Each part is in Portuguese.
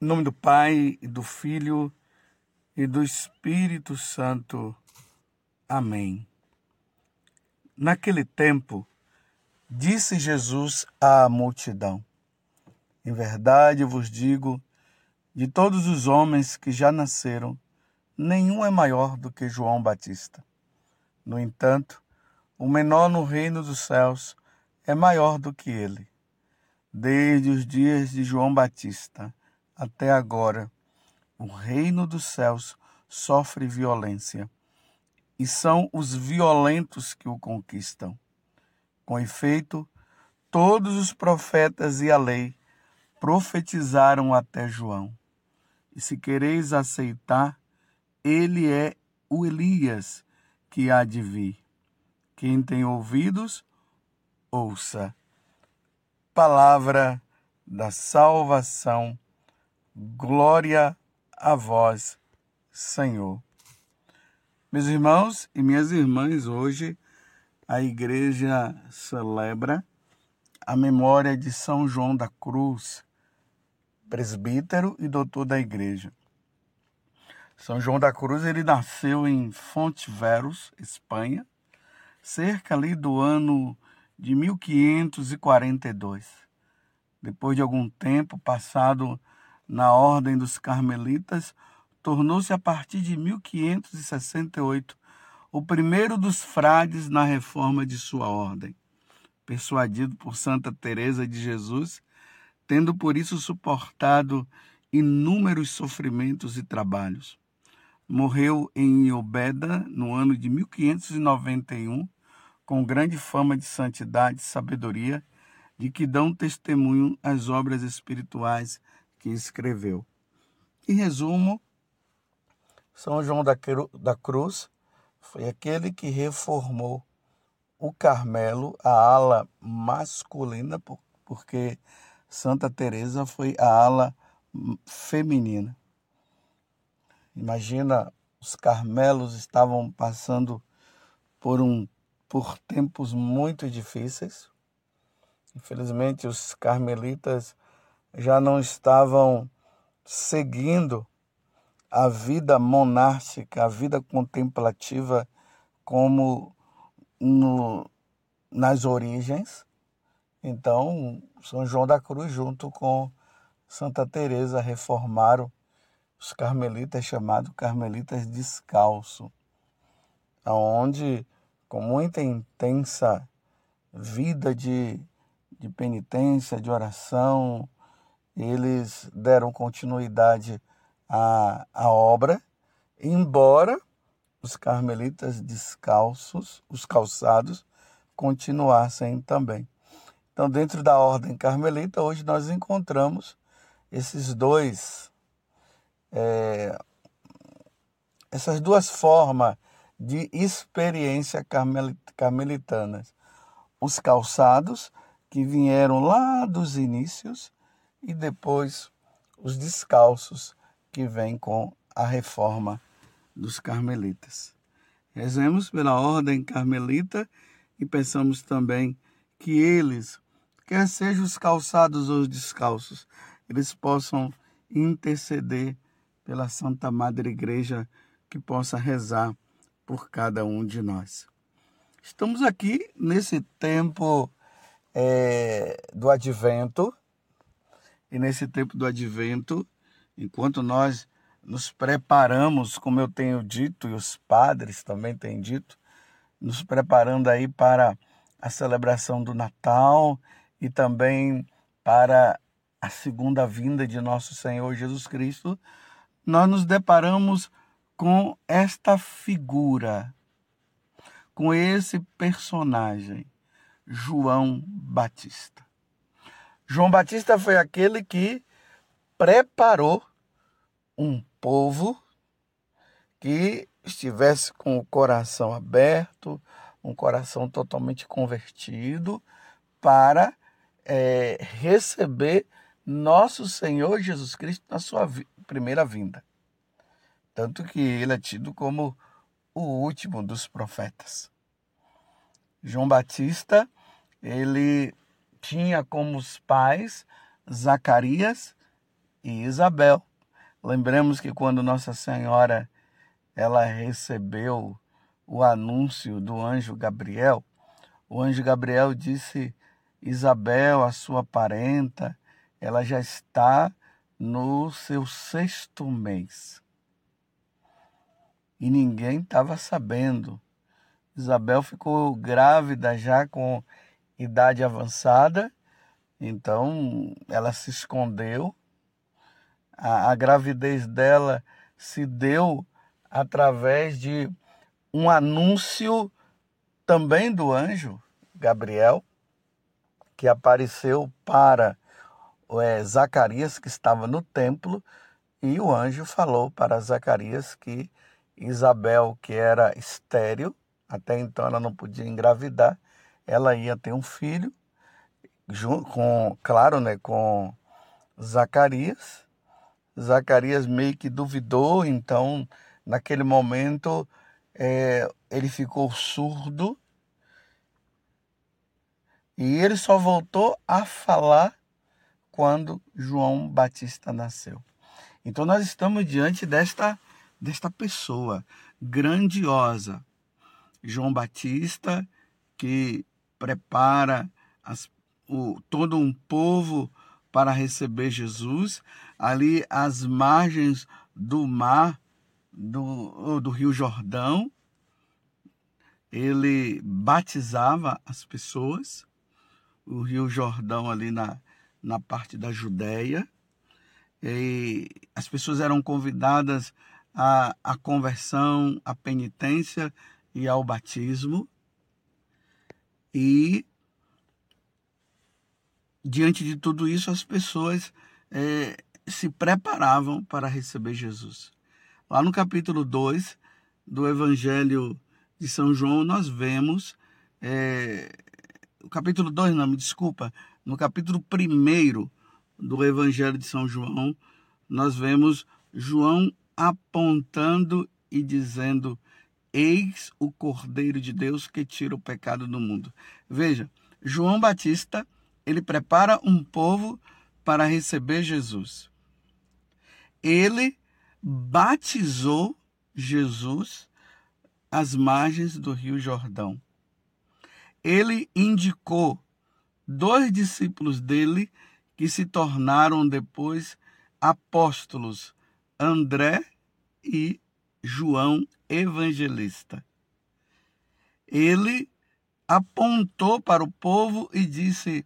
Em nome do Pai, e do Filho e do Espírito Santo. Amém. Naquele tempo, disse Jesus à multidão: Em verdade vos digo, de todos os homens que já nasceram, nenhum é maior do que João Batista. No entanto, o menor no reino dos céus é maior do que ele. Desde os dias de João Batista, até agora, o reino dos céus sofre violência, e são os violentos que o conquistam. Com efeito, todos os profetas e a lei profetizaram até João. E se quereis aceitar, ele é o Elias que há de vir. Quem tem ouvidos, ouça. Palavra da salvação Glória a vós, Senhor. Meus irmãos e minhas irmãs, hoje a igreja celebra a memória de São João da Cruz, presbítero e doutor da igreja. São João da Cruz, ele nasceu em Fonteveros, Espanha, cerca ali do ano de 1542. Depois de algum tempo passado na Ordem dos Carmelitas, tornou-se a partir de 1568 o primeiro dos frades na reforma de sua ordem. Persuadido por Santa Teresa de Jesus, tendo por isso suportado inúmeros sofrimentos e trabalhos. Morreu em Obeda no ano de 1591, com grande fama de santidade e sabedoria, de que dão testemunho as obras espirituais que escreveu. Em resumo, São João da Cruz foi aquele que reformou o Carmelo, a ala masculina, porque Santa Teresa foi a ala feminina. Imagina, os Carmelos estavam passando por um por tempos muito difíceis. Infelizmente, os carmelitas já não estavam seguindo a vida monástica, a vida contemplativa como no, nas origens. Então, São João da Cruz junto com Santa Teresa reformaram os carmelitas chamados carmelitas descalço, aonde com muita intensa vida de, de penitência, de oração, eles deram continuidade à, à obra, embora os carmelitas descalços, os calçados, continuassem também. Então, dentro da ordem carmelita, hoje nós encontramos esses dois, é, essas duas formas de experiência carmelitanas. Os calçados, que vieram lá dos inícios, e depois os descalços que vêm com a reforma dos carmelitas. Rezemos pela ordem carmelita e pensamos também que eles, quer sejam os calçados ou os descalços, eles possam interceder pela Santa Madre Igreja que possa rezar por cada um de nós. Estamos aqui nesse tempo é, do advento, e nesse tempo do advento, enquanto nós nos preparamos, como eu tenho dito, e os padres também têm dito, nos preparando aí para a celebração do Natal e também para a segunda vinda de nosso Senhor Jesus Cristo, nós nos deparamos com esta figura, com esse personagem, João Batista. João Batista foi aquele que preparou um povo que estivesse com o coração aberto, um coração totalmente convertido, para é, receber nosso Senhor Jesus Cristo na sua vi primeira vinda. Tanto que ele é tido como o último dos profetas. João Batista, ele tinha como os pais Zacarias e Isabel. Lembremos que quando Nossa Senhora ela recebeu o anúncio do anjo Gabriel, o anjo Gabriel disse: Isabel, a sua parenta, ela já está no seu sexto mês. E ninguém estava sabendo. Isabel ficou grávida já com idade avançada, então ela se escondeu. A, a gravidez dela se deu através de um anúncio também do anjo Gabriel, que apareceu para é, Zacarias, que estava no templo, e o anjo falou para Zacarias que Isabel, que era estéril, até então ela não podia engravidar, ela ia ter um filho, com, claro, né, com Zacarias. Zacarias meio que duvidou, então, naquele momento, é, ele ficou surdo e ele só voltou a falar quando João Batista nasceu. Então nós estamos diante desta, desta pessoa grandiosa, João Batista, que prepara as, o, todo um povo para receber Jesus, ali às margens do mar, do, do Rio Jordão, ele batizava as pessoas, o Rio Jordão ali na, na parte da Judéia. E as pessoas eram convidadas à, à conversão, à penitência e ao batismo. E diante de tudo isso, as pessoas é, se preparavam para receber Jesus. Lá no capítulo 2 do Evangelho de São João, nós vemos. É, o capítulo 2, não, me desculpa, no capítulo 1 do Evangelho de São João, nós vemos João apontando e dizendo: Eis o Cordeiro de Deus que tira o pecado do mundo. Veja, João Batista, ele prepara um povo para receber Jesus. Ele batizou Jesus às margens do Rio Jordão. Ele indicou dois discípulos dele que se tornaram depois apóstolos, André e João Evangelista. Ele apontou para o povo e disse: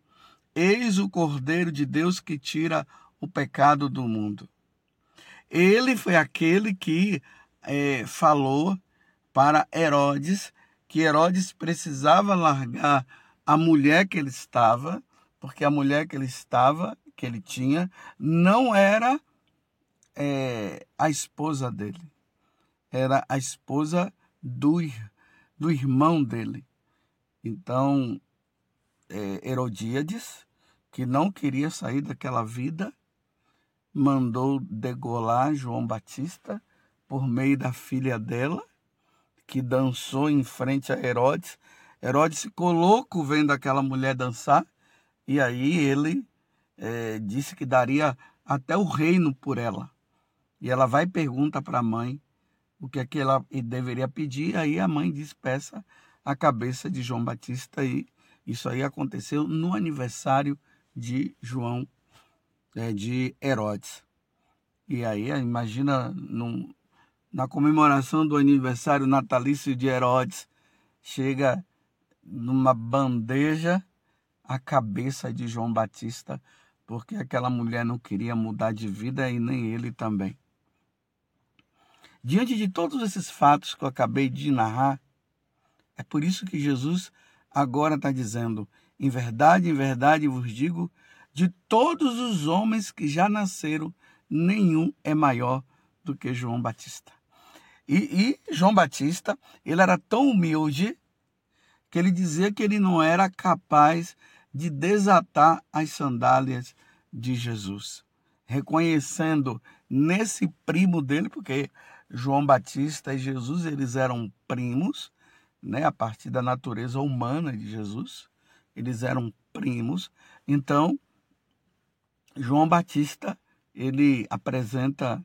Eis o Cordeiro de Deus que tira o pecado do mundo. Ele foi aquele que é, falou para Herodes que Herodes precisava largar a mulher que ele estava, porque a mulher que ele estava, que ele tinha, não era é, a esposa dele, era a esposa do, do irmão dele. Então, é, Herodíades, que não queria sair daquela vida, mandou degolar João Batista por meio da filha dela, que dançou em frente a Herodes Herodes ficou louco vendo aquela mulher dançar e aí ele é, disse que daria até o reino por ela. E ela vai e pergunta para a mãe o que é ela deveria pedir. Aí a mãe diz: peça a cabeça de João Batista. E isso aí aconteceu no aniversário de João, é, de Herodes. E aí, imagina num, na comemoração do aniversário natalício de Herodes, chega numa bandeja a cabeça de João Batista, porque aquela mulher não queria mudar de vida e nem ele também. Diante de todos esses fatos que eu acabei de narrar, é por isso que Jesus agora está dizendo: em verdade, em verdade vos digo, de todos os homens que já nasceram, nenhum é maior do que João Batista. E, e João Batista, ele era tão humilde que ele dizia que ele não era capaz de desatar as sandálias de Jesus, reconhecendo nesse primo dele, porque João Batista e Jesus eles eram primos, né, a partir da natureza humana de Jesus, eles eram primos. Então, João Batista ele apresenta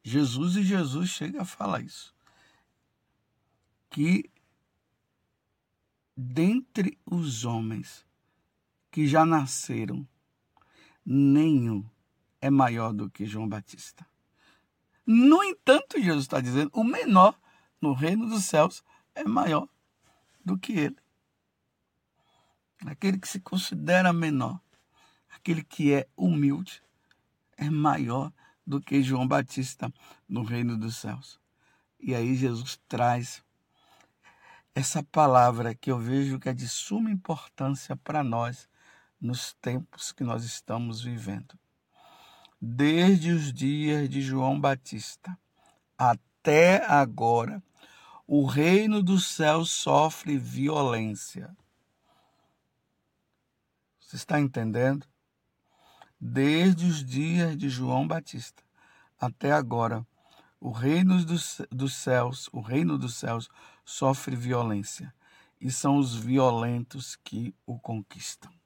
Jesus e Jesus chega a falar isso. Que dentre os homens que já nasceram, nenhum é maior do que João Batista. No entanto, Jesus está dizendo: o menor no reino dos céus é maior do que ele. Aquele que se considera menor, aquele que é humilde, é maior do que João Batista no reino dos céus. E aí Jesus traz essa palavra que eu vejo que é de suma importância para nós nos tempos que nós estamos vivendo. Desde os dias de João Batista até agora, o reino dos céus sofre violência. Você está entendendo? Desde os dias de João Batista até agora, o reino dos, dos céus, o reino dos céus sofre violência, e são os violentos que o conquistam.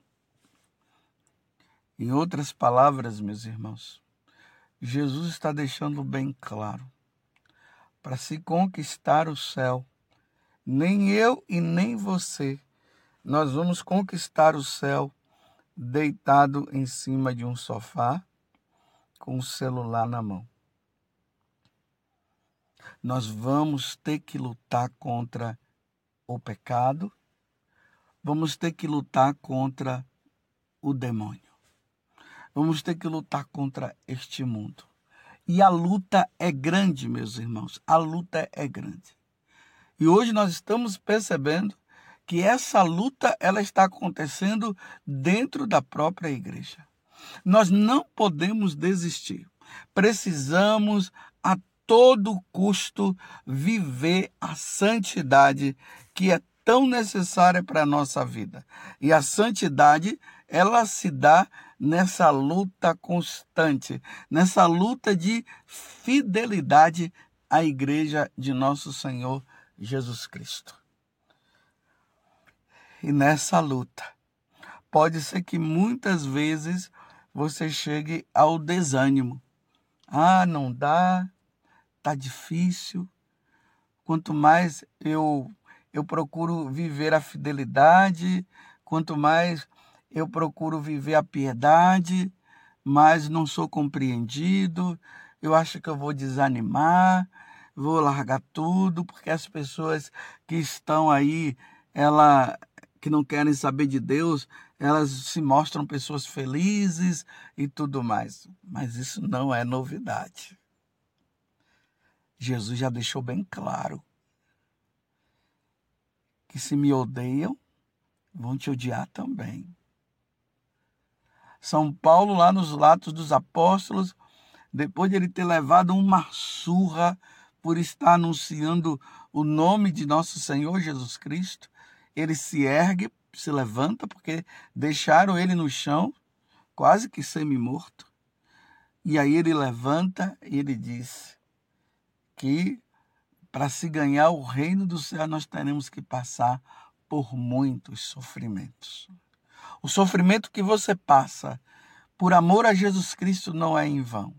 Em outras palavras, meus irmãos, Jesus está deixando bem claro: para se conquistar o céu, nem eu e nem você, nós vamos conquistar o céu deitado em cima de um sofá com o celular na mão. Nós vamos ter que lutar contra o pecado, vamos ter que lutar contra o demônio. Vamos ter que lutar contra este mundo. E a luta é grande, meus irmãos. A luta é grande. E hoje nós estamos percebendo que essa luta ela está acontecendo dentro da própria igreja. Nós não podemos desistir. Precisamos a todo custo viver a santidade que é tão necessária para a nossa vida. E a santidade, ela se dá nessa luta constante, nessa luta de fidelidade à igreja de nosso Senhor Jesus Cristo. E nessa luta, pode ser que muitas vezes você chegue ao desânimo. Ah, não dá, tá difícil. Quanto mais eu eu procuro viver a fidelidade, quanto mais eu procuro viver a piedade, mas não sou compreendido. Eu acho que eu vou desanimar, vou largar tudo, porque as pessoas que estão aí, ela que não querem saber de Deus, elas se mostram pessoas felizes e tudo mais. Mas isso não é novidade. Jesus já deixou bem claro que se me odeiam, vão te odiar também. São Paulo, lá nos Latos dos Apóstolos, depois de ele ter levado uma surra por estar anunciando o nome de nosso Senhor Jesus Cristo, ele se ergue, se levanta, porque deixaram ele no chão, quase que semi-morto. E aí ele levanta e ele diz que para se ganhar o reino do céu, nós teremos que passar por muitos sofrimentos. O sofrimento que você passa por amor a Jesus Cristo não é em vão.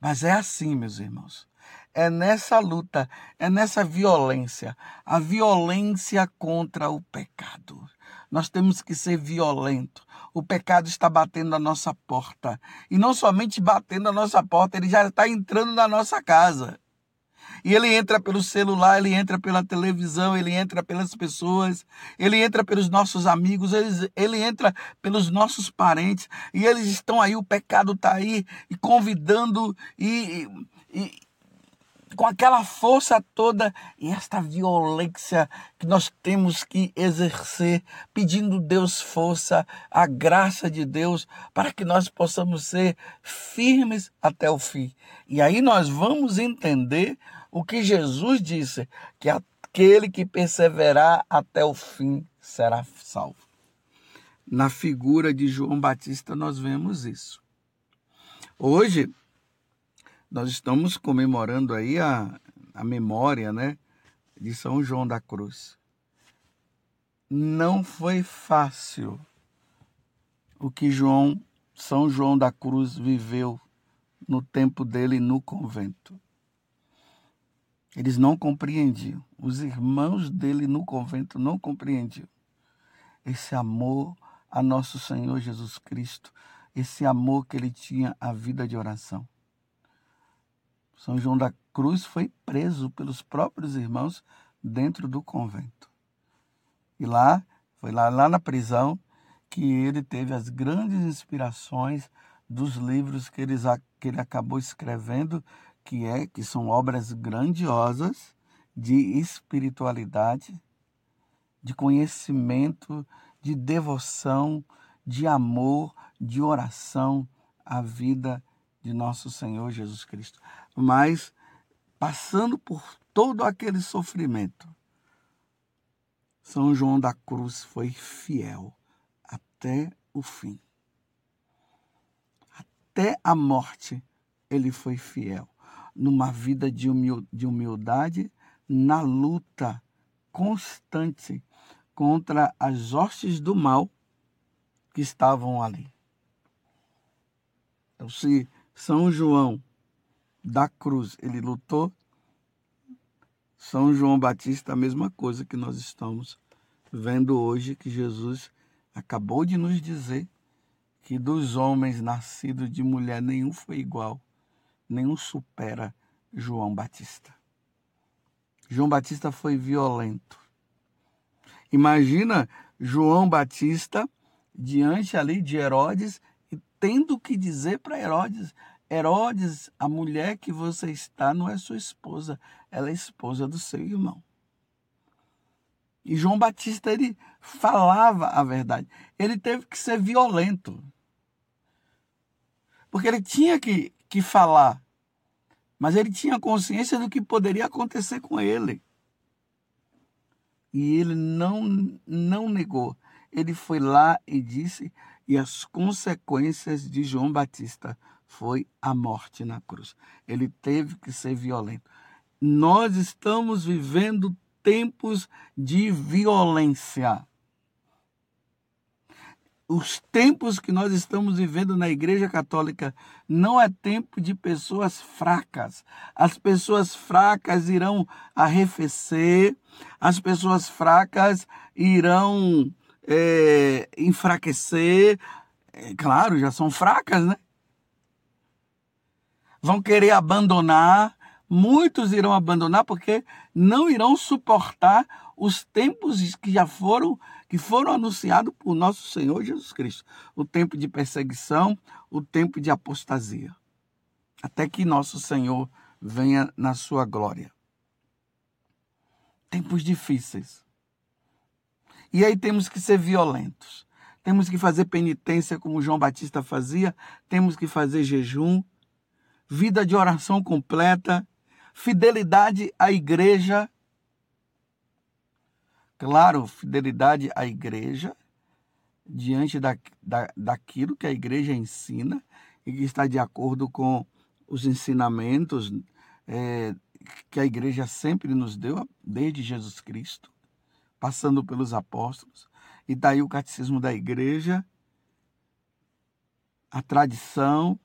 Mas é assim, meus irmãos. É nessa luta, é nessa violência, a violência contra o pecado. Nós temos que ser violentos. O pecado está batendo a nossa porta. E não somente batendo a nossa porta, ele já está entrando na nossa casa. E ele entra pelo celular, ele entra pela televisão, ele entra pelas pessoas, ele entra pelos nossos amigos, ele, ele entra pelos nossos parentes. E eles estão aí, o pecado está aí, e convidando e, e com aquela força toda e esta violência que nós temos que exercer, pedindo Deus força, a graça de Deus, para que nós possamos ser firmes até o fim. E aí nós vamos entender o que Jesus disse, que aquele que perseverar até o fim será salvo. Na figura de João Batista nós vemos isso. Hoje nós estamos comemorando aí a, a memória, né, de São João da Cruz. Não foi fácil o que João São João da Cruz viveu no tempo dele no convento. Eles não compreendiam. Os irmãos dele no convento não compreendiam esse amor a nosso Senhor Jesus Cristo, esse amor que ele tinha à vida de oração. São João da Cruz foi preso pelos próprios irmãos dentro do convento. E lá, foi lá, lá na prisão que ele teve as grandes inspirações dos livros que ele, que ele acabou escrevendo, que é que são obras grandiosas de espiritualidade, de conhecimento, de devoção, de amor, de oração à vida de nosso Senhor Jesus Cristo. Mas passando por todo aquele sofrimento, São João da Cruz foi fiel até o fim. Até a morte ele foi fiel. Numa vida de humildade, na luta constante contra as hostes do mal que estavam ali. Então, se São João da Cruz ele lutou, São João Batista a mesma coisa que nós estamos vendo hoje que Jesus acabou de nos dizer que dos homens nascidos de mulher nenhum foi igual, nenhum supera João Batista. João Batista foi violento. Imagina João Batista diante ali de Herodes e tendo que dizer para Herodes: Herodes, a mulher que você está não é sua esposa, ela é esposa do seu irmão. E João Batista ele falava a verdade. Ele teve que ser violento. Porque ele tinha que, que falar. Mas ele tinha consciência do que poderia acontecer com ele. E ele não, não negou. Ele foi lá e disse, e as consequências de João Batista foi a morte na cruz. Ele teve que ser violento. Nós estamos vivendo tempos de violência. Os tempos que nós estamos vivendo na Igreja Católica não é tempo de pessoas fracas. As pessoas fracas irão arrefecer, as pessoas fracas irão é, enfraquecer. É, claro, já são fracas, né? Vão querer abandonar, muitos irão abandonar porque não irão suportar os tempos que já foram que foram anunciados por nosso Senhor Jesus Cristo, o tempo de perseguição, o tempo de apostasia, até que nosso Senhor venha na sua glória. Tempos difíceis. E aí temos que ser violentos. Temos que fazer penitência como João Batista fazia, temos que fazer jejum, vida de oração completa, fidelidade à igreja. Claro, fidelidade à igreja, diante da, da, daquilo que a igreja ensina e que está de acordo com os ensinamentos é, que a igreja sempre nos deu, desde Jesus Cristo, passando pelos apóstolos. E daí o catecismo da igreja, a tradição,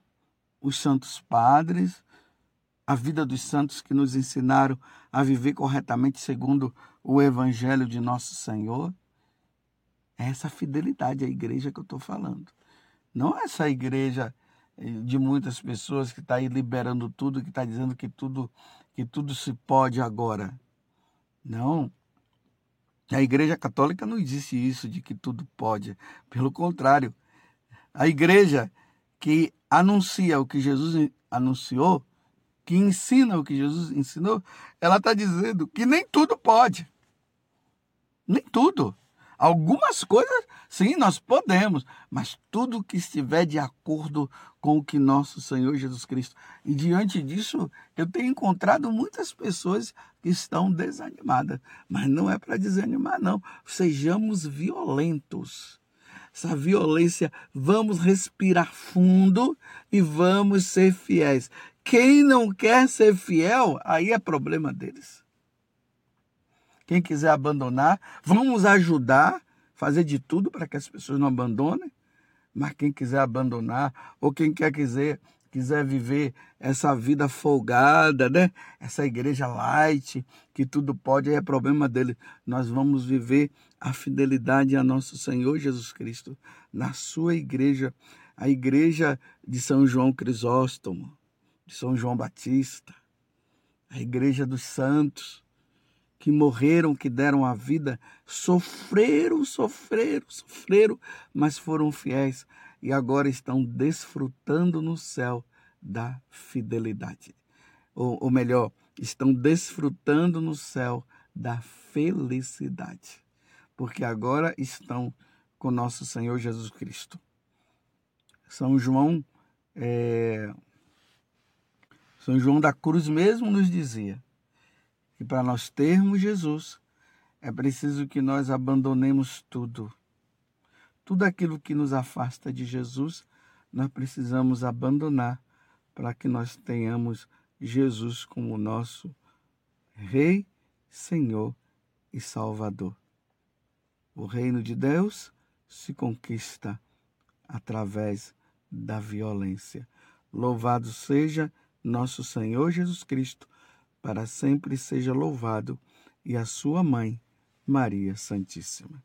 os santos padres, a vida dos santos que nos ensinaram a viver corretamente segundo o Evangelho de nosso Senhor. É essa fidelidade à igreja que eu estou falando. Não é essa igreja eh, de muitas pessoas que está aí liberando tudo, que está dizendo que tudo, que tudo se pode agora. Não. A igreja católica não existe isso de que tudo pode. Pelo contrário, a igreja que anuncia o que Jesus anunciou, que ensina o que Jesus ensinou, ela está dizendo que nem tudo pode. Nem tudo. Algumas coisas, sim, nós podemos, mas tudo que estiver de acordo com o que nosso Senhor Jesus Cristo. E diante disso, eu tenho encontrado muitas pessoas que estão desanimadas, mas não é para desanimar, não. Sejamos violentos. Essa violência, vamos respirar fundo e vamos ser fiéis. Quem não quer ser fiel, aí é problema deles. Quem quiser abandonar, vamos ajudar, fazer de tudo para que as pessoas não abandonem. Mas quem quiser abandonar, ou quem quer quiser, quiser viver essa vida folgada, né? Essa igreja light, que tudo pode, é problema dele. Nós vamos viver a fidelidade a nosso Senhor Jesus Cristo na sua igreja, a igreja de São João Crisóstomo, de São João Batista, a igreja dos santos que morreram, que deram a vida, sofreram, sofreram, sofreram, mas foram fiéis e agora estão desfrutando no céu da fidelidade. Ou, ou melhor, estão desfrutando no céu da felicidade, porque agora estão com nosso Senhor Jesus Cristo. São João, é, São João da Cruz mesmo nos dizia que para nós termos Jesus, é preciso que nós abandonemos tudo. Tudo aquilo que nos afasta de Jesus, nós precisamos abandonar para que nós tenhamos Jesus como nosso Rei, Senhor e Salvador. O reino de Deus se conquista através da violência. Louvado seja nosso Senhor Jesus Cristo para sempre seja louvado, e a sua mãe, Maria Santíssima.